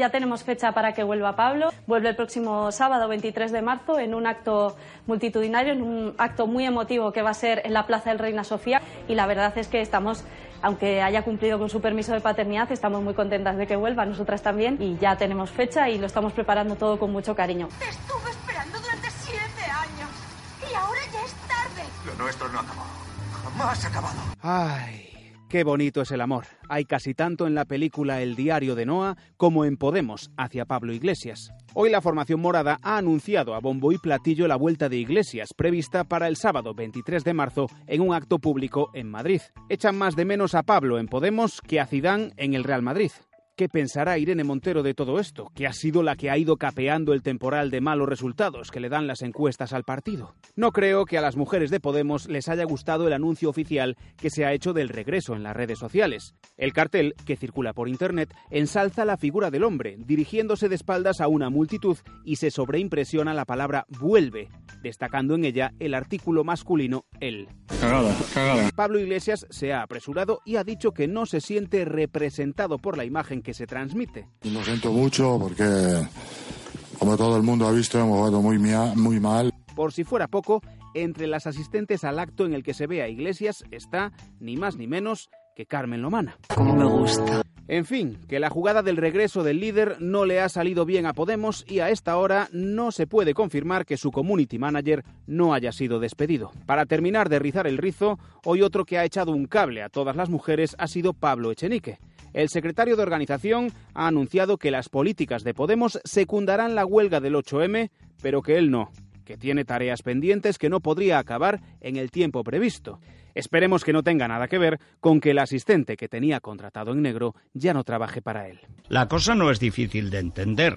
Ya tenemos fecha para que vuelva Pablo. Vuelve el próximo sábado 23 de marzo en un acto multitudinario, en un acto muy emotivo que va a ser en la Plaza del Reina Sofía. Y la verdad es que estamos, aunque haya cumplido con su permiso de paternidad, estamos muy contentas de que vuelva, nosotras también. Y ya tenemos fecha y lo estamos preparando todo con mucho cariño. Te estuve esperando durante siete años. Y ahora ya es tarde. Lo nuestro no acabó. Jamás ha acabado. Ay. Qué bonito es el amor. Hay casi tanto en la película El diario de Noah como en Podemos hacia Pablo Iglesias. Hoy la formación morada ha anunciado a bombo y platillo la vuelta de Iglesias, prevista para el sábado 23 de marzo en un acto público en Madrid. Echan más de menos a Pablo en Podemos que a Zidane en el Real Madrid. ¿Qué pensará Irene Montero de todo esto? Que ha sido la que ha ido capeando el temporal de malos resultados que le dan las encuestas al partido. No creo que a las mujeres de Podemos les haya gustado el anuncio oficial que se ha hecho del regreso en las redes sociales. El cartel, que circula por internet, ensalza la figura del hombre, dirigiéndose de espaldas a una multitud y se sobreimpresiona la palabra vuelve, destacando en ella el artículo masculino él. Cagada, cagada. Pablo Iglesias se ha apresurado y ha dicho que no se siente representado por la imagen que se transmite. Lo siento mucho porque, como todo el mundo ha visto, hemos jugado muy, muy mal. Por si fuera poco, entre las asistentes al acto en el que se ve a Iglesias está, ni más ni menos, que Carmen Lomana. Como me gusta. En fin, que la jugada del regreso del líder no le ha salido bien a Podemos y a esta hora no se puede confirmar que su community manager no haya sido despedido. Para terminar de rizar el rizo, hoy otro que ha echado un cable a todas las mujeres ha sido Pablo Echenique. El secretario de organización ha anunciado que las políticas de Podemos secundarán la huelga del 8M, pero que él no, que tiene tareas pendientes que no podría acabar en el tiempo previsto. Esperemos que no tenga nada que ver con que el asistente que tenía contratado en negro ya no trabaje para él. La cosa no es difícil de entender.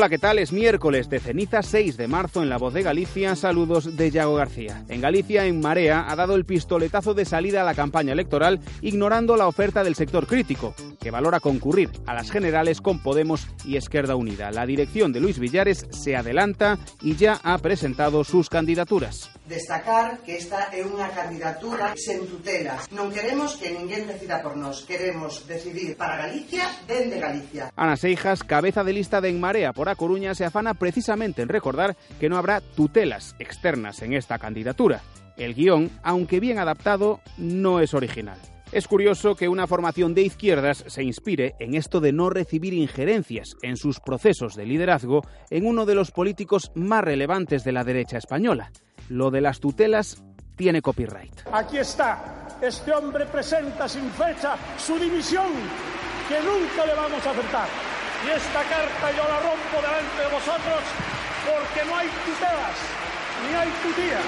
Hola, ¿qué tal? Es miércoles de ceniza 6 de marzo en La Voz de Galicia. Saludos de Yago García. En Galicia, en Marea, ha dado el pistoletazo de salida a la campaña electoral, ignorando la oferta del sector crítico, que valora concurrir a las generales con Podemos y Esquerda Unida. La dirección de Luis Villares se adelanta y ya ha presentado sus candidaturas. Destacar que esta é unha candidatura sen tutelas. Non queremos que ninguén decida por nós. Queremos decidir para Galicia, dende Galicia. Ana Seijas, cabeza de lista de En Marea por A Coruña, se afana precisamente en recordar que no habrá tutelas externas en esta candidatura. El guion, aunque bien adaptado, no es original. Es curioso que una formación de izquierdas se inspire en esto de no recibir injerencias en sus procesos de liderazgo en uno de los políticos más relevantes de la derecha española. Lo de las tutelas tiene copyright. Aquí está. Este hombre presenta sin fecha su dimisión, que nunca le vamos a aceptar. Y esta carta yo la rompo delante de vosotros porque no hay tutelas, ni hay tutía.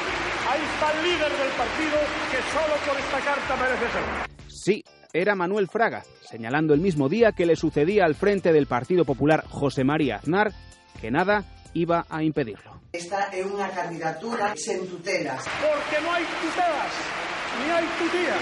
Ahí está el líder del partido que solo por esta carta merece ser. Sí, era Manuel Fraga, señalando el mismo día que le sucedía al frente del Partido Popular José María Aznar que nada iba a impedirlo. Esta é unha candidatura sen tutelas. Porque no hay tutelas, ni hay tutía.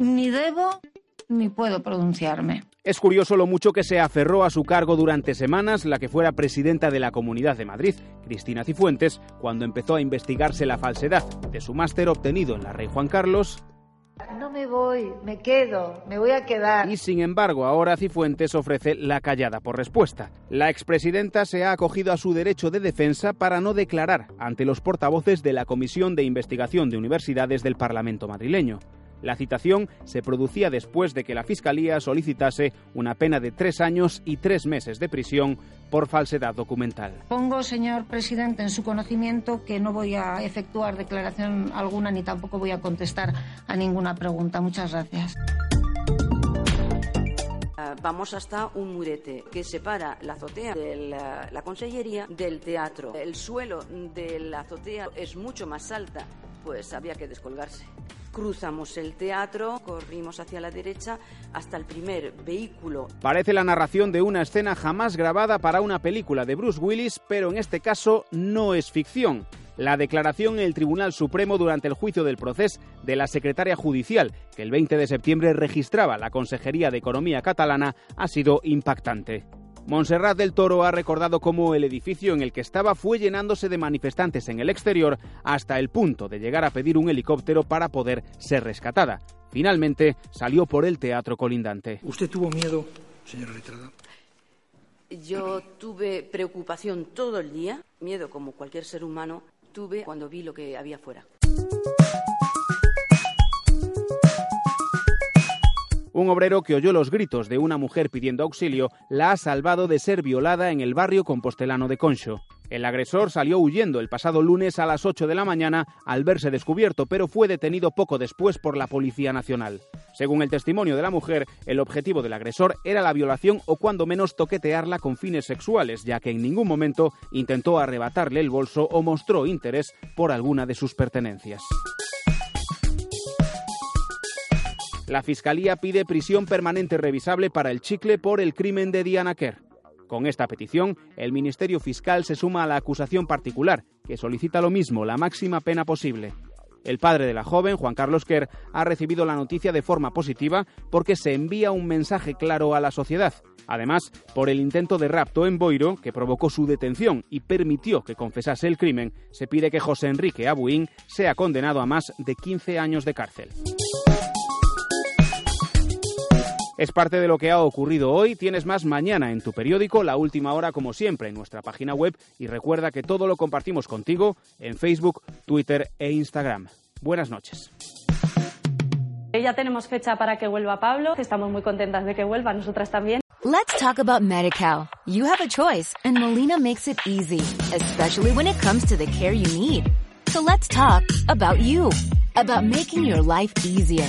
Ni debo ni puedo pronunciarme. Es curioso lo mucho que se aferró a su cargo durante semanas la que fuera presidenta de la Comunidad de Madrid, Cristina Cifuentes, cuando empezó a investigarse la falsedad de su máster obtenido en la Rey Juan Carlos No me voy, me quedo, me voy a quedar. y sin embargo ahora Cifuentes ofrece la callada por respuesta. La expresidenta se ha acogido a su derecho de defensa para no declarar ante los portavoces de la Comisión de Investigación de Universidades del Parlamento madrileño. La citación se producía después de que la Fiscalía solicitase una pena de tres años y tres meses de prisión por falsedad documental. Pongo, señor presidente, en su conocimiento que no voy a efectuar declaración alguna ni tampoco voy a contestar a ninguna pregunta. Muchas gracias. vamos hasta un murete que separa la azotea de la, la consellería del teatro. El suelo de la azotea es mucho más alta, pues había que descolgarse. Cruzamos el teatro, corrimos hacia la derecha hasta el primer vehículo. Parece la narración de una escena jamás grabada para una película de Bruce Willis, pero en este caso no es ficción. La declaración en el Tribunal Supremo durante el juicio del proceso de la secretaria judicial, que el 20 de septiembre registraba la Consejería de Economía catalana, ha sido impactante. Montserrat del Toro ha recordado cómo el edificio en el que estaba fue llenándose de manifestantes en el exterior hasta el punto de llegar a pedir un helicóptero para poder ser rescatada. Finalmente salió por el teatro colindante. ¿Usted tuvo miedo, señora letrada? Yo tuve preocupación todo el día, miedo como cualquier ser humano, tuve cuando vi lo que había fuera. Un obrero que oyó los gritos de una mujer pidiendo auxilio la ha salvado de ser violada en el barrio compostelano de Concho. El agresor salió huyendo el pasado lunes a las 8 de la mañana al verse descubierto, pero fue detenido poco después por la Policía Nacional. Según el testimonio de la mujer, el objetivo del agresor era la violación o cuando menos toquetearla con fines sexuales, ya que en ningún momento intentó arrebatarle el bolso o mostró interés por alguna de sus pertenencias. La Fiscalía pide prisión permanente revisable para el chicle por el crimen de Diana Kerr. Con esta petición, el Ministerio Fiscal se suma a la acusación particular, que solicita lo mismo, la máxima pena posible. El padre de la joven, Juan Carlos Kerr, ha recibido la noticia de forma positiva porque se envía un mensaje claro a la sociedad. Además, por el intento de rapto en Boiro, que provocó su detención y permitió que confesase el crimen, se pide que José Enrique Abuín sea condenado a más de 15 años de cárcel. Es parte de lo que ha ocurrido hoy. Tienes más mañana en tu periódico, la última hora como siempre en nuestra página web y recuerda que todo lo compartimos contigo en Facebook, Twitter e Instagram. Buenas noches. Ya tenemos fecha para que vuelva Pablo, estamos muy contentas de que vuelva, nosotras también. Let's talk about MediCal. You have a choice and Molina makes it easy, especially when it comes to the care you need. So let's talk about you, about making your life easier.